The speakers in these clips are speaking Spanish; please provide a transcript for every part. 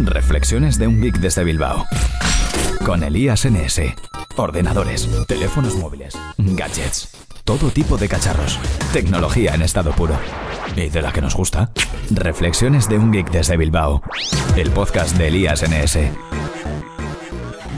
Reflexiones de un geek desde Bilbao. Con Elías NS. Ordenadores, teléfonos móviles, gadgets, todo tipo de cacharros. Tecnología en estado puro. ¿Y de la que nos gusta? Reflexiones de un geek desde Bilbao. El podcast de Elías NS.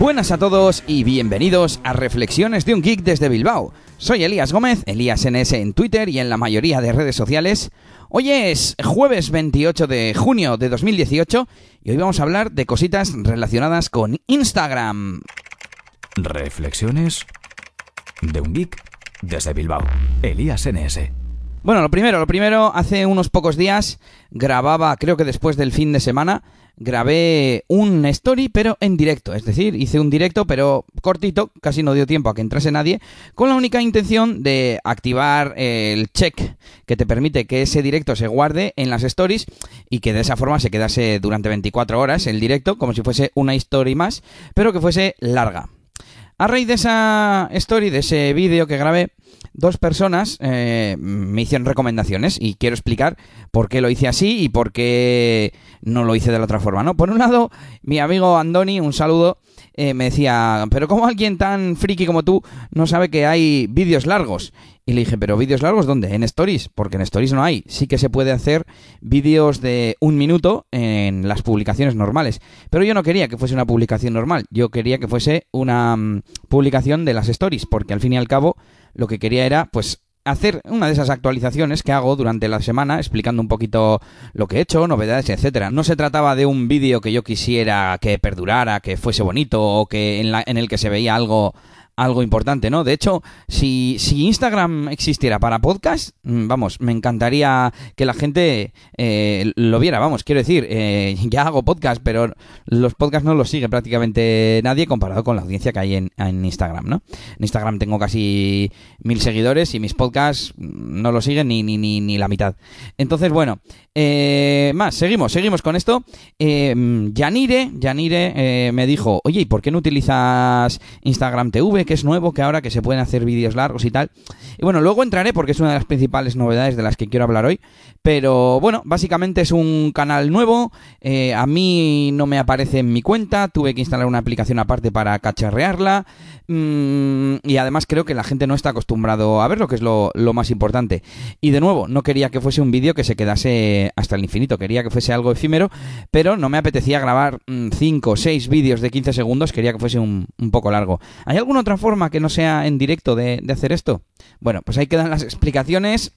Buenas a todos y bienvenidos a Reflexiones de un Geek desde Bilbao. Soy Elías Gómez, Elías NS en Twitter y en la mayoría de redes sociales. Hoy es jueves 28 de junio de 2018 y hoy vamos a hablar de cositas relacionadas con Instagram. Reflexiones de un geek desde Bilbao. Elías NS. Bueno, lo primero, lo primero, hace unos pocos días grababa, creo que después del fin de semana, grabé un story, pero en directo. Es decir, hice un directo, pero cortito, casi no dio tiempo a que entrase nadie, con la única intención de activar el check que te permite que ese directo se guarde en las stories y que de esa forma se quedase durante 24 horas el directo, como si fuese una story más, pero que fuese larga. A raíz de esa story, de ese vídeo que grabé, dos personas eh, me hicieron recomendaciones y quiero explicar por qué lo hice así y por qué no lo hice de la otra forma, ¿no? Por un lado, mi amigo Andoni, un saludo, eh, me decía, pero ¿cómo alguien tan friki como tú no sabe que hay vídeos largos? Y le dije, ¿pero vídeos largos dónde? En Stories, porque en Stories no hay. Sí que se puede hacer vídeos de un minuto en las publicaciones normales. Pero yo no quería que fuese una publicación normal, yo quería que fuese una mm, publicación de las Stories, porque al fin y al cabo lo que quería era, pues, hacer una de esas actualizaciones que hago durante la semana explicando un poquito lo que he hecho, novedades, etcétera. No se trataba de un vídeo que yo quisiera que perdurara, que fuese bonito o que en, la, en el que se veía algo algo importante, ¿no? De hecho, si, si Instagram existiera para podcast, mm, vamos, me encantaría que la gente eh, lo viera, vamos, quiero decir, eh, ya hago podcast, pero los podcasts no los sigue prácticamente nadie comparado con la audiencia que hay en, en Instagram, ¿no? En Instagram tengo casi mil seguidores y mis podcasts no lo siguen ni, ni, ni, ni la mitad. Entonces, bueno, eh, más, seguimos, seguimos con esto. Eh, Yanire, Yanire eh, me dijo, oye, ¿y por qué no utilizas Instagram TV, que es nuevo, que ahora que se pueden hacer vídeos largos y tal? Y bueno, luego entraré porque es una de las principales novedades de las que quiero hablar hoy. Pero bueno, básicamente es un canal nuevo. eh, a mí no me aparece en mi cuenta. Tuve que instalar una aplicación aparte para cacharrearla. Mm, y además creo que la gente no está acostumbrado a verlo, que es lo, más importante. Y de nuevo, no quería que fuese un vídeo que se quedase hasta el infinito. Quería que fuese algo efímero, pero no me apetecía grabar 5 o 6 vídeos de 15 segundos. Quería que fuese un, poco largo. ¿Hay alguna otra forma que no sea en directo de hacer esto? Bueno, pues ahí quedan las explicaciones.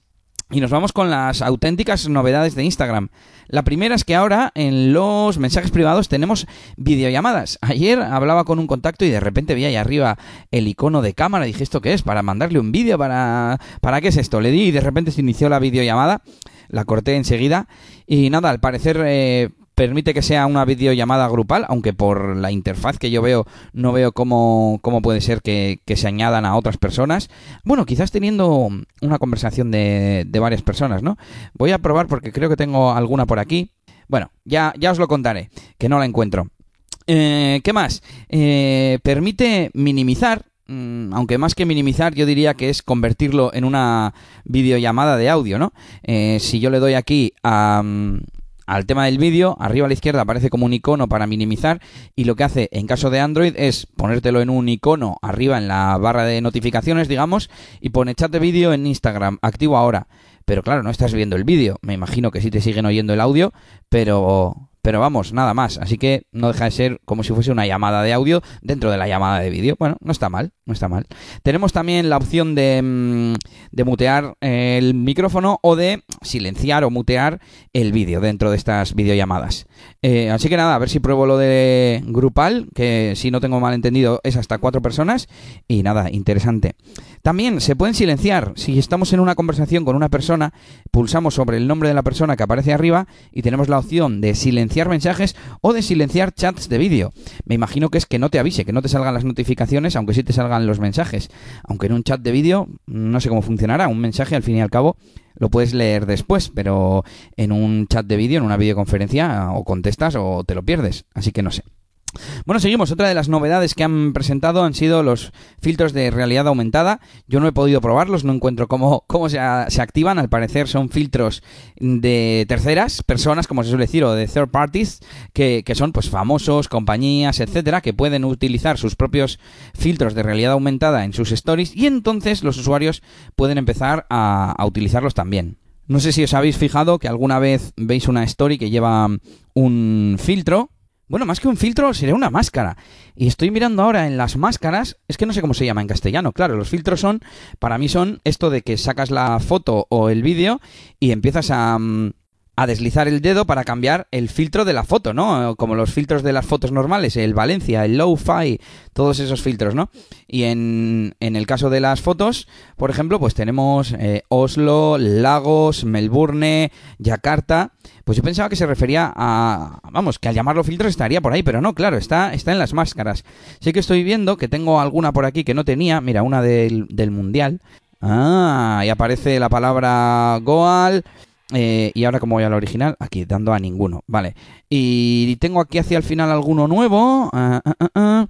Y nos vamos con las auténticas novedades de Instagram. La primera es que ahora en los mensajes privados tenemos videollamadas. Ayer hablaba con un contacto y de repente vi ahí arriba el icono de cámara. Dije, ¿esto qué es? ¿Para mandarle un vídeo? ¿Para... ¿Para qué es esto? Le di y de repente se inició la videollamada. La corté enseguida. Y nada, al parecer... Eh, permite que sea una videollamada grupal, aunque por la interfaz que yo veo no veo cómo, cómo puede ser que, se añadan a otras personas. Bueno, quizás teniendo una conversación de, de, varias personas, ¿no? Voy a probar porque creo que tengo alguna por aquí. Bueno, ya, ya os lo contaré, que no la encuentro. Eh, ¿Qué más? Eh, permite minimizar mm, aunque más que minimizar, yo diría que es convertirlo en una videollamada de audio, ¿no? Eh, si yo le doy aquí a, al tema del vídeo, arriba a la izquierda aparece como un icono para minimizar y lo que hace en caso de Android es ponértelo en un icono arriba en la barra de notificaciones, digamos, y pone chat de vídeo en Instagram, activo ahora. Pero claro, no estás viendo el vídeo. Me imagino que sí te siguen oyendo el audio, pero pero vamos, nada más. Así que no deja de ser como si fuese una llamada de audio dentro de la llamada de vídeo. Bueno, no está mal, no está mal. Tenemos también la opción de, de mutear el micrófono o de silenciar o mutear el vídeo dentro de estas videollamadas. Eh, así que nada, a ver si pruebo lo de grupal, que si no tengo mal entendido es hasta cuatro personas. Y nada, interesante. También se pueden silenciar. Si estamos en una conversación con una persona, pulsamos sobre el nombre de la persona que aparece arriba y tenemos la opción de silenciar mensajes o de silenciar chats de vídeo. Me imagino que es que no te avise, que no te salgan las notificaciones, aunque sí te salgan los mensajes. Aunque en un chat de vídeo no sé cómo funcionará. Un mensaje al fin y al cabo lo puedes leer después, pero en un chat de vídeo, en una videoconferencia, o contestas o te lo pierdes. Así que no sé. Bueno, seguimos. Otra de las novedades que han presentado han sido los filtros de realidad aumentada. Yo no he podido probarlos, no encuentro cómo, cómo se, activan. Al parecer son filtros de terceras personas, como se suele decir, o de third parties, que, que son pues famosos, compañías, etcétera, que pueden utilizar sus propios filtros de realidad aumentada en sus stories y entonces los usuarios pueden empezar a utilizarlos también. No sé si os habéis fijado que alguna vez veis una story que lleva un filtro bueno, más que un filtro sería una máscara. Y estoy mirando ahora en las máscaras, es que no sé cómo se llama en castellano. Claro, los filtros son, para mí son esto de que sacas la foto o el vídeo y empiezas a, a deslizar el dedo para cambiar el filtro de la foto, ¿no? Como los filtros de las fotos normales, el Valencia, el Low-Fi, todos esos filtros, ¿no? Y en, en, el caso de las fotos, por ejemplo, pues tenemos eh, Oslo, Lagos, Melbourne, Yakarta. Pues yo pensaba que se refería a, vamos, que al llamarlo filtros estaría por ahí, pero no, claro, está, está en las máscaras. Sí que estoy viendo que tengo alguna por aquí que no tenía, mira, una del, del Mundial. Ah, y aparece la palabra Goal. Eh, y ahora como voy al original, aquí dando a ninguno, vale. Y tengo aquí hacia el final alguno nuevo. Ah, ah, ah.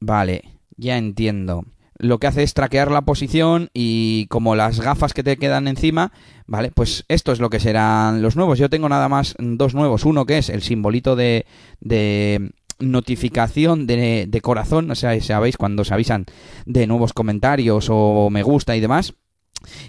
Vale, ya entiendo. Lo que hace es traquear la posición y como las gafas que te quedan encima, vale, pues esto es lo que serán los nuevos. Yo tengo nada más dos nuevos. Uno que es el simbolito de, de notificación de, de corazón, o sea, sabéis cuando os avisan de nuevos comentarios o me gusta y demás.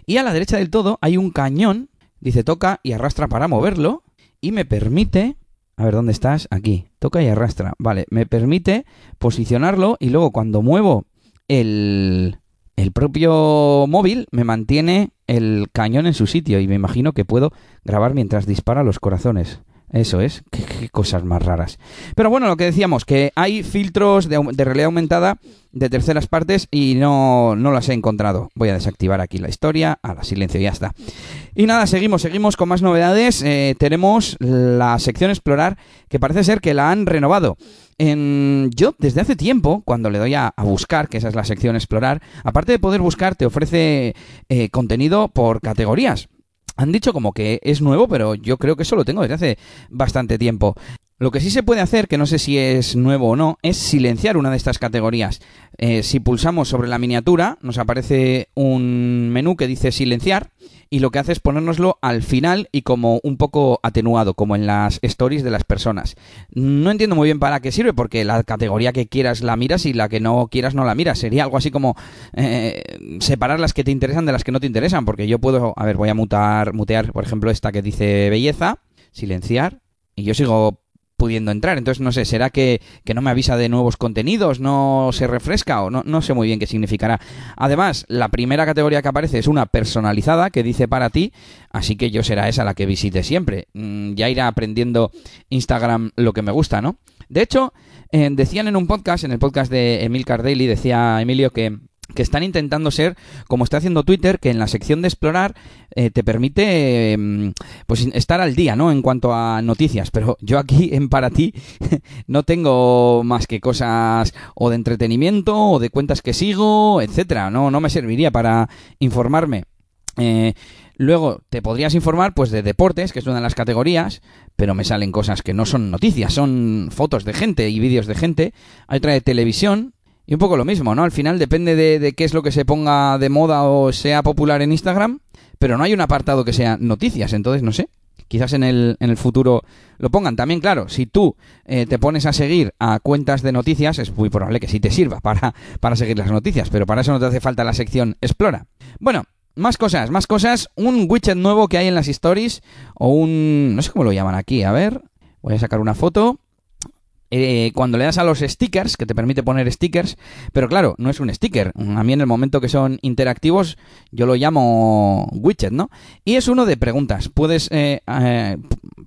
Y a la derecha del todo hay un cañón Dice toca y arrastra para moverlo y me permite... A ver, ¿dónde estás? Aquí. Toca y arrastra. Vale, me permite posicionarlo y luego cuando muevo el, el propio móvil me mantiene el cañón en su sitio y me imagino que puedo grabar mientras dispara los corazones. Eso es, qué, cosas más raras. Pero bueno, lo que decíamos, que hay filtros de, realidad aumentada de terceras partes y no, no las he encontrado. Voy a desactivar aquí la historia, a la silencio y ya está. Y nada, seguimos, seguimos con más novedades. Eh, tenemos la sección explorar, que parece ser que la han renovado. En, yo desde hace tiempo, cuando le doy a, a, buscar, que esa es la sección explorar, aparte de poder buscar, te ofrece eh, contenido por categorías. Han dicho como que es nuevo, pero yo creo que eso lo tengo desde hace bastante tiempo. Lo que sí se puede hacer, que no sé si es nuevo o no, es silenciar una de estas categorías. Eh, si pulsamos sobre la miniatura, nos aparece un menú que dice silenciar y lo que hace es ponérnoslo al final y como un poco atenuado, como en las stories de las personas. No entiendo muy bien para qué sirve, porque la categoría que quieras la miras y la que no quieras no la miras. Sería algo así como eh, separar las que te interesan de las que no te interesan, porque yo puedo, a ver, voy a mutar, mutear, por ejemplo, esta que dice belleza, silenciar, y yo sigo pudiendo entrar. Entonces, no sé, ¿será que, que, no me avisa de nuevos contenidos? ¿No se refresca? O no, no sé muy bien qué significará. Además, la primera categoría que aparece es una personalizada que dice para ti, así que yo será esa la que visite siempre. Mm, ya irá aprendiendo Instagram lo que me gusta, ¿no? De hecho, eh, decían en un podcast, en el podcast de Emil Cardelli, decía Emilio que que están intentando ser como está haciendo Twitter, que en la sección de explorar eh, te permite eh, pues estar al día, ¿no? En cuanto a noticias. Pero yo aquí en para ti no tengo más que cosas o de entretenimiento o de cuentas que sigo, etcétera. No, no me serviría para informarme. Eh, luego te podrías informar pues de deportes, que es una de las categorías, pero me salen cosas que no son noticias, son fotos de gente y vídeos de gente. Hay otra de televisión, y un poco lo mismo, ¿no? Al final depende de, de, qué es lo que se ponga de moda o sea popular en Instagram, pero no hay un apartado que sea noticias, entonces no sé. Quizás en el, en el futuro lo pongan. También, claro, si tú eh, te pones a seguir a cuentas de noticias, es muy probable que sí te sirva para, para seguir las noticias, pero para eso no te hace falta la sección Explora. Bueno, más cosas, más cosas. Un widget nuevo que hay en las stories, o un... no sé cómo lo llaman aquí, a ver. Voy a sacar una foto eh, cuando le das a los stickers, que te permite poner stickers, pero claro, no es un sticker. A mí en el momento que son interactivos, yo lo llamo widget, ¿no? Y es uno de preguntas. Puedes eh, eh,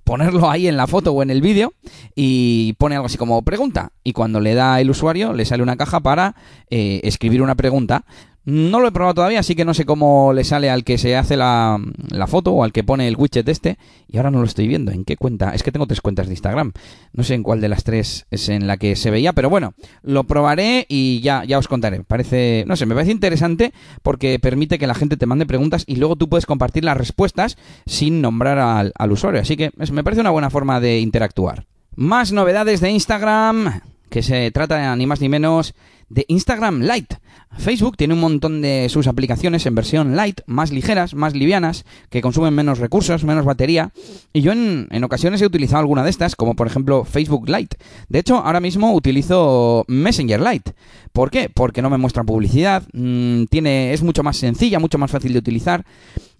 ponerlo ahí en la foto o en el vídeo y pone algo así como pregunta. Y cuando le da el usuario, le sale una caja para eh, escribir una pregunta. No lo he probado todavía, así que no sé cómo le sale al que se hace la, la, foto o al que pone el widget este. Y ahora no lo estoy viendo. ¿En qué cuenta? Es que tengo tres cuentas de Instagram. No sé en cuál de las tres es en la que se veía, pero bueno, lo probaré y ya, ya os contaré. Parece, no sé, me parece interesante porque permite que la gente te mande preguntas y luego tú puedes compartir las respuestas sin nombrar al, al usuario. Así que me parece una buena forma de interactuar. Más novedades de Instagram que se trata ni más ni menos de Instagram Lite. Facebook tiene un montón de sus aplicaciones en versión light, más ligeras, más livianas, que consumen menos recursos, menos batería. Y yo en, en, ocasiones he utilizado alguna de estas, como por ejemplo Facebook Lite. De hecho, ahora mismo utilizo Messenger Lite. ¿Por qué? Porque no me muestra publicidad, mmm, tiene, es mucho más sencilla, mucho más fácil de utilizar.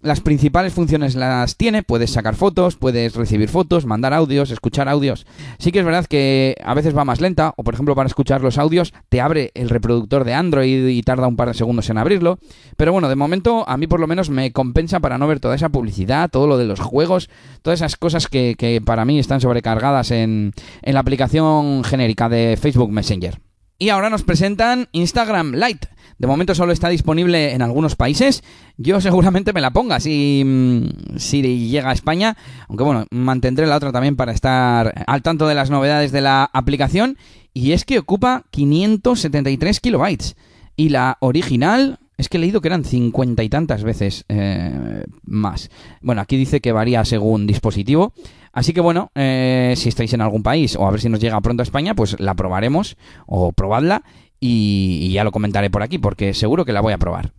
Las principales funciones las tiene, puedes sacar fotos, puedes recibir fotos, mandar audios, escuchar audios. Sí que es verdad que a veces va más lenta, o por ejemplo para escuchar los audios te abre el reproductor de Android y tarda un par de segundos en abrirlo. Pero bueno, de momento a mí por lo menos me compensa para no ver toda esa publicidad, todo lo de los juegos, todas esas cosas que, que para mí están sobrecargadas en, en la aplicación genérica de Facebook Messenger. Y ahora nos presentan Instagram Lite. De momento solo está disponible en algunos países. Yo seguramente me la ponga si, si llega a España. Aunque bueno, mantendré la otra también para estar al tanto de las novedades de la aplicación. Y es que ocupa 573 kilobytes. Y la original, es que he leído que eran cincuenta y tantas veces eh, más. Bueno, aquí dice que varía según dispositivo. Así que bueno, eh, si estáis en algún país o a ver si nos llega pronto a España, pues la probaremos o probadla y, y ya lo comentaré por aquí porque seguro que la voy a probar.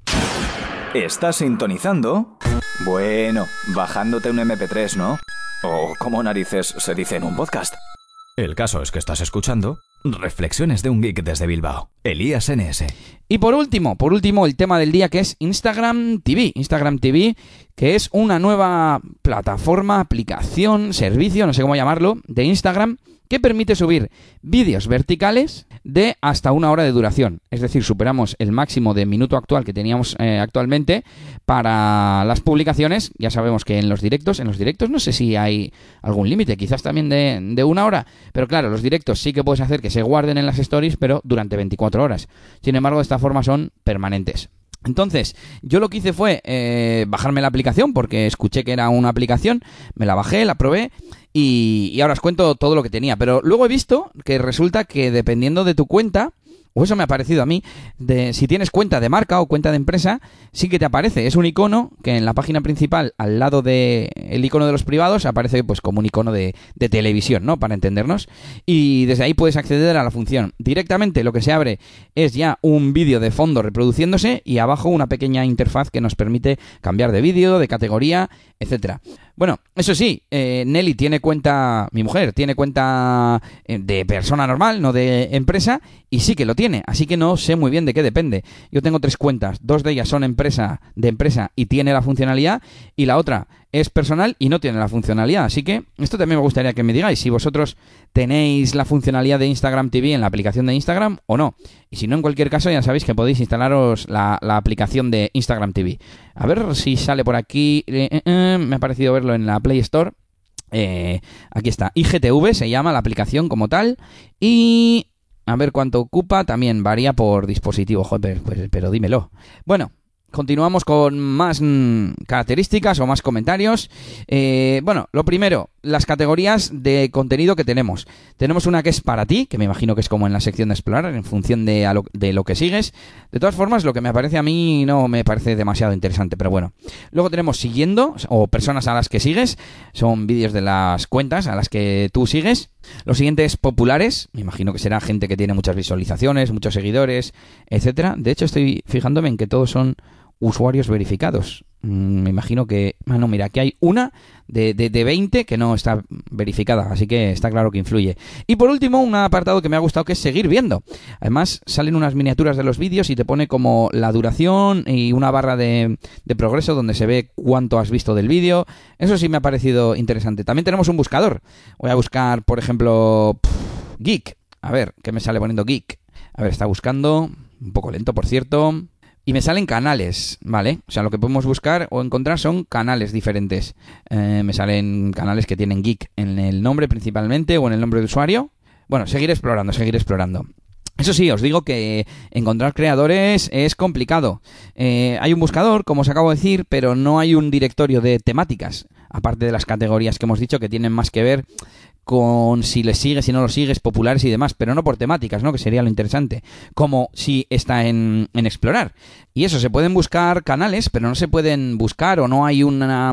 ¿Estás sintonizando? Bueno, bajándote un MP3, ¿no? O como narices se dice en un podcast. El caso es que estás escuchando Reflexiones de un geek desde Bilbao. Elías NS. Y por último, por último, el tema del día que es Instagram TV. Instagram TV, que es una nueva plataforma, aplicación, servicio, no sé cómo llamarlo, de Instagram que permite subir vídeos verticales de hasta una hora de duración. Es decir, superamos el máximo de minuto actual que teníamos eh, actualmente para las publicaciones. Ya sabemos que en los directos, en los directos no sé si hay algún límite, quizás también de, de, una hora. Pero claro, los directos sí que puedes hacer que se guarden en las stories, pero durante 24 horas. Sin embargo, de esta forma son permanentes. Entonces, yo lo que hice fue eh, bajarme la aplicación porque escuché que era una aplicación, me la bajé, la probé y, ahora os cuento todo lo que tenía. Pero luego he visto que resulta que dependiendo de tu cuenta, o eso me ha parecido a mí, de si tienes cuenta de marca o cuenta de empresa, sí que te aparece. Es un icono que en la página principal, al lado del el icono de los privados, aparece pues como un icono de, de, televisión, ¿no? Para entendernos. Y desde ahí puedes acceder a la función. Directamente lo que se abre es ya un vídeo de fondo reproduciéndose y abajo una pequeña interfaz que nos permite cambiar de vídeo, de categoría, etcétera. Bueno, eso sí, eh, Nelly tiene cuenta, mi mujer tiene cuenta eh, de persona normal, no de empresa, y sí que lo tiene, así que no sé muy bien de qué depende. Yo tengo tres cuentas, dos de ellas son empresa, de empresa y tiene la funcionalidad, y la otra es personal y no tiene la funcionalidad. Así que esto también me gustaría que me digáis si vosotros tenéis la funcionalidad de Instagram TV en la aplicación de Instagram o no. Y si no, en cualquier caso ya sabéis que podéis instalaros la, la aplicación de Instagram TV. A ver si sale por aquí. Eh, eh, me ha parecido verlo en la Play Store. Eh, aquí está. IGTV se llama la aplicación como tal. Y... A ver cuánto ocupa, también varía por dispositivo, joder, pues, pero dímelo. Bueno, continuamos con más mm, características o más comentarios. Eh, bueno, lo primero, las categorías de contenido que tenemos. Tenemos una que es para ti, que me imagino que es como en la sección de explorar, en función de, lo, de lo que sigues. De todas formas, lo que me parece a mí no me parece demasiado interesante, pero bueno. Luego tenemos siguiendo, o personas a las que sigues. Son vídeos de las cuentas a las que tú sigues. Lo siguiente es populares. Me imagino que será gente que tiene muchas visualizaciones, muchos seguidores, etcétera. De hecho, estoy fijándome en que todos son usuarios verificados. Me imagino que... Ah, no, mira, aquí hay una de, de, de, 20 que no está verificada, así que está claro que influye. Y por último, un apartado que me ha gustado que es seguir viendo. Además, salen unas miniaturas de los vídeos y te pone como la duración y una barra de, de progreso donde se ve cuánto has visto del vídeo. Eso sí me ha parecido interesante. También tenemos un buscador. Voy a buscar, por ejemplo, Geek. A ver, ¿qué me sale poniendo Geek? A ver, está buscando. Un poco lento, por cierto. Y me salen canales, ¿vale? O sea, lo que podemos buscar o encontrar son canales diferentes. Eh, me salen canales que tienen geek en el nombre principalmente o en el nombre de usuario. Bueno, seguir explorando, seguir explorando. Eso sí, os digo que encontrar creadores es complicado. Eh, hay un buscador, como os acabo de decir, pero no hay un directorio de temáticas, aparte de las categorías que hemos dicho que tienen más que ver con si les sigues, si no los sigues, populares y demás, pero no por temáticas, ¿no? Que sería lo interesante. Como si está en, en explorar. Y eso, se pueden buscar canales, pero no se pueden buscar o no hay una,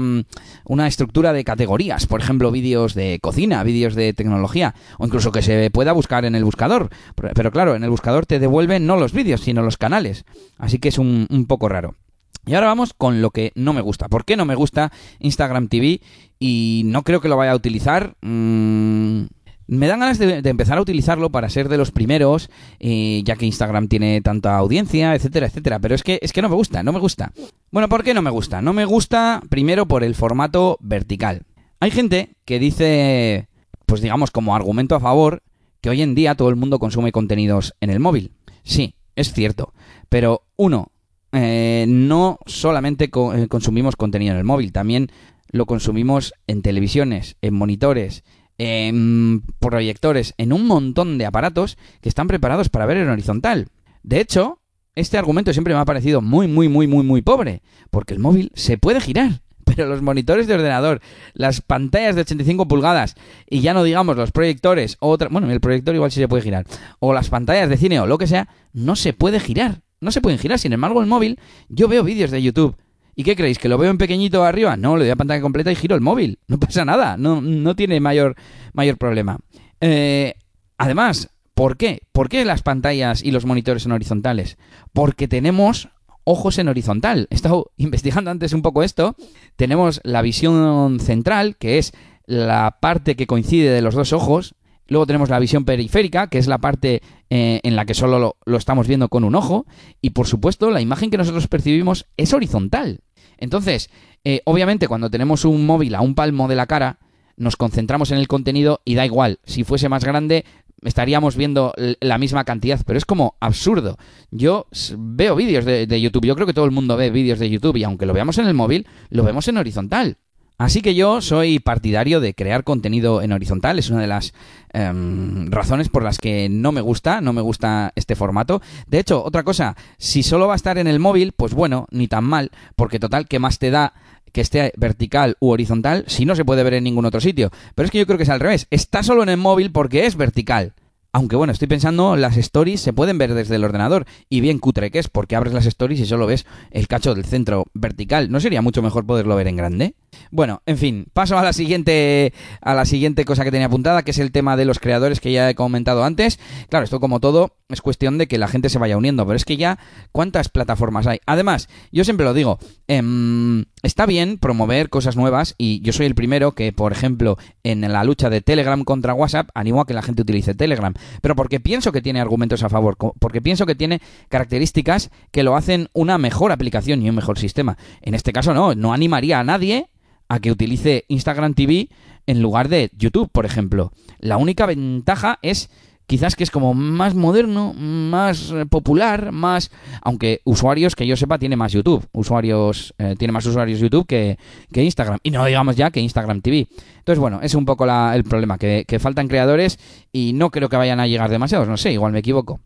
una estructura de categorías. Por ejemplo, vídeos de cocina, vídeos de tecnología, o incluso que se pueda buscar en el buscador. Pero claro, en el buscador te devuelven no los vídeos, sino los canales. Así que es un, un poco raro. Y ahora vamos con lo que no me gusta. ¿Por qué no me gusta Instagram TV? Y no creo que lo vaya a utilizar. Mm, me dan ganas de, empezar a utilizarlo para ser de los primeros, eh, ya que Instagram tiene tanta audiencia, etcétera, etcétera. Pero es que, es que no me gusta, no me gusta. Bueno, ¿por qué no me gusta? No me gusta primero por el formato vertical. Hay gente que dice, pues digamos como argumento a favor, que hoy en día todo el mundo consume contenidos en el móvil. Sí, es cierto. Pero uno, eh, no solamente eh, consumimos contenido en el móvil, también lo consumimos en televisiones, en monitores, en proyectores, en un montón de aparatos que están preparados para ver en horizontal. De hecho, este argumento siempre me ha parecido muy, muy, muy, muy, muy pobre, porque el móvil se puede girar, pero los monitores de ordenador, las pantallas de 85 pulgadas, y ya no digamos los proyectores, o otra, bueno, el proyector igual sí se puede girar, o las pantallas de cine o lo que sea, no se puede girar no se pueden girar. Sin embargo, el móvil, yo veo vídeos de YouTube. ¿Y qué creéis? ¿Que lo veo en pequeñito arriba? No, le doy a pantalla completa y giro el móvil. No pasa nada. No, no tiene mayor, mayor problema. Eh, además, ¿por qué? ¿Por qué las pantallas y los monitores son horizontales? Porque tenemos ojos en horizontal. He estado investigando antes un poco esto. Tenemos la visión central, que es la parte que coincide de los dos ojos, Luego tenemos la visión periférica, que es la parte eh, en la que solo lo, estamos viendo con un ojo. Y por supuesto, la imagen que nosotros percibimos es horizontal. Entonces, eh, obviamente, cuando tenemos un móvil a un palmo de la cara, nos concentramos en el contenido y da igual. Si fuese más grande, estaríamos viendo la misma cantidad, pero es como absurdo. Yo veo vídeos de, de, YouTube, yo creo que todo el mundo ve vídeos de YouTube y aunque lo veamos en el móvil, lo vemos en horizontal. Así que yo soy partidario de crear contenido en horizontal, es una de las em, razones por las que no me gusta, no me gusta este formato. De hecho, otra cosa, si solo va a estar en el móvil, pues bueno, ni tan mal, porque total, ¿qué más te da que esté vertical u horizontal si no se puede ver en ningún otro sitio? Pero es que yo creo que es al revés, está solo en el móvil porque es vertical. Aunque bueno, estoy pensando, las stories se pueden ver desde el ordenador. Y bien cutre que es, porque abres las stories y solo ves el cacho del centro vertical. ¿No sería mucho mejor poderlo ver en grande? Bueno, en fin, paso a la siguiente a la siguiente cosa que tenía apuntada, que es el tema de los creadores que ya he comentado antes. Claro, esto como todo es cuestión de que la gente se vaya uniendo, pero es que ya cuántas plataformas hay. Además, yo siempre lo digo, em, está bien promover cosas nuevas y yo soy el primero que, por ejemplo, en la lucha de Telegram contra WhatsApp, animo a que la gente utilice Telegram, pero porque pienso que tiene argumentos a favor, porque pienso que tiene características que lo hacen una mejor aplicación y un mejor sistema. En este caso no, no animaría a nadie a que utilice Instagram TV en lugar de YouTube, por ejemplo. La única ventaja es quizás que es como más moderno, más eh, popular, más... Aunque usuarios, que yo sepa, tiene más YouTube. Usuarios, eh, tiene más usuarios YouTube que, Instagram. Y no digamos ya que Instagram TV. Entonces, bueno, es un poco el problema, que, que faltan creadores y no creo que vayan a llegar demasiados. No sé, igual me equivoco.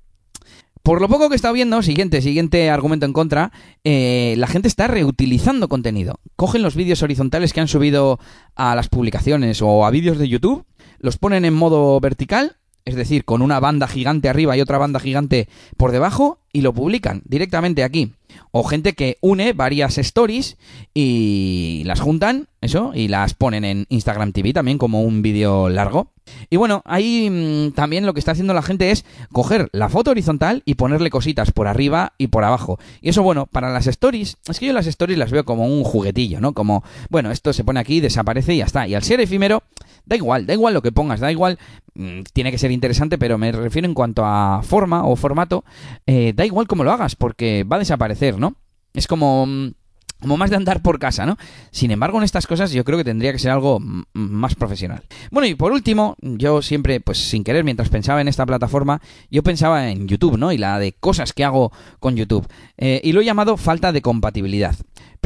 Por lo poco que he estado viendo, siguiente, siguiente argumento en contra, eh, la gente está reutilizando contenido. Cogen los vídeos horizontales que han subido a las publicaciones o a vídeos de YouTube, los ponen en modo vertical, es decir, con una banda gigante arriba y otra banda gigante por debajo, y lo publican directamente aquí. O gente que une varias stories y las juntan, eso, y las ponen en Instagram TV también como un vídeo largo. Y bueno, ahí mm, también lo que está haciendo la gente es coger la foto horizontal y ponerle cositas por arriba y por abajo. Y eso, bueno, para las stories, es que yo las stories las veo como un juguetillo, ¿no? Como, bueno, esto se pone aquí, desaparece y ya está. Y al ser efímero, da igual, da igual lo que pongas, da igual, mm, tiene que ser interesante, pero me refiero en cuanto a forma o formato, eh, da igual cómo lo hagas, porque va a desaparecer, ¿no? Es como mm, como más de andar por casa, ¿no? Sin embargo, en estas cosas yo creo que tendría que ser algo más profesional. Bueno, y por último, yo siempre, pues sin querer, mientras pensaba en esta plataforma, yo pensaba en YouTube, ¿no? Y la de cosas que hago con YouTube. Eh, y lo he llamado falta de compatibilidad.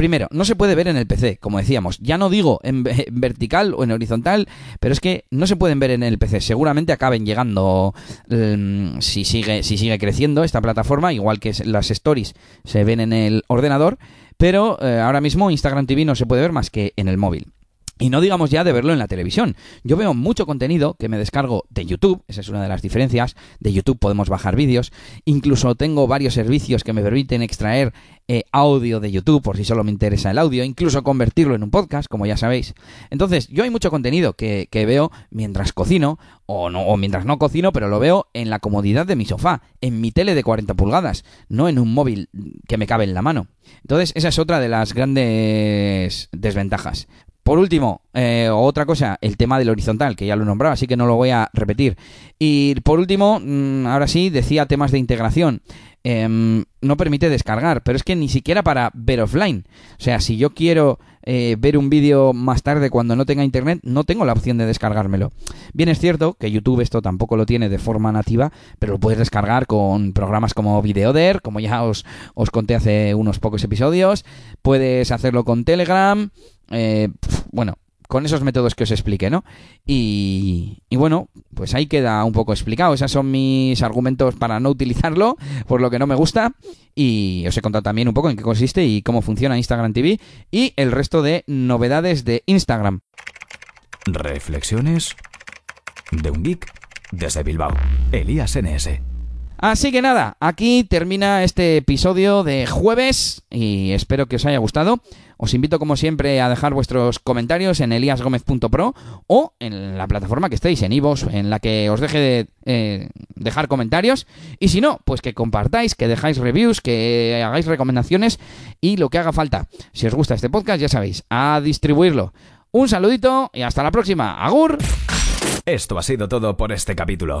Primero, no se puede ver en el PC, como decíamos. Ya no digo en, vertical o en horizontal, pero es que no se pueden ver en el PC. Seguramente acaben llegando mm, si sigue si sigue creciendo esta plataforma, igual que las stories se ven en el ordenador pero eh, ahora mismo Instagram TV no se puede ver más que en el móvil. Y no digamos ya de verlo en la televisión. Yo veo mucho contenido que me descargo de YouTube, esa es una de las diferencias. De YouTube podemos bajar vídeos. Incluso tengo varios servicios que me permiten extraer eh, audio de YouTube por si solo me interesa el audio, incluso convertirlo en un podcast, como ya sabéis. Entonces, yo hay mucho contenido que, veo mientras cocino, o, no, o mientras no cocino, pero lo veo en la comodidad de mi sofá, en mi tele de 40 pulgadas, no en un móvil que me cabe en la mano. Entonces, esa es otra de las grandes desventajas. Por último, eh, otra cosa, el tema del horizontal, que ya lo he nombrado, así que no lo voy a repetir. Y por último, mm, ahora sí, decía temas de integración. Em, no permite descargar, pero es que ni siquiera para ver offline. O sea, si yo quiero eh, ver un vídeo más tarde cuando no tenga internet, no tengo la opción de descargármelo. Bien es cierto que YouTube esto tampoco lo tiene de forma nativa, pero lo puedes descargar con programas como Videoder, como ya os, os conté hace unos pocos episodios. Puedes hacerlo con Telegram. Eh, bueno, con esos métodos que os expliqué, ¿no? Y, bueno, pues ahí queda un poco explicado. Esos son mis argumentos para no utilizarlo, por lo que no me gusta. Y os he contado también un poco en qué consiste y cómo funciona Instagram TV y el resto de novedades de Instagram. Reflexiones de un geek desde Bilbao. Elías NS. Así que nada, aquí termina este episodio de jueves y espero que os haya gustado. Os invito como siempre a dejar vuestros comentarios en eliasgomez.pro o en la plataforma que estéis, en Ivos, en la que os deje de eh, dejar comentarios. Y si no, pues que compartáis, que dejáis reviews, que hagáis recomendaciones y lo que haga falta. Si os gusta este podcast, ya sabéis, a distribuirlo. Un saludito y hasta la próxima. Agur. Esto ha sido todo por este capítulo.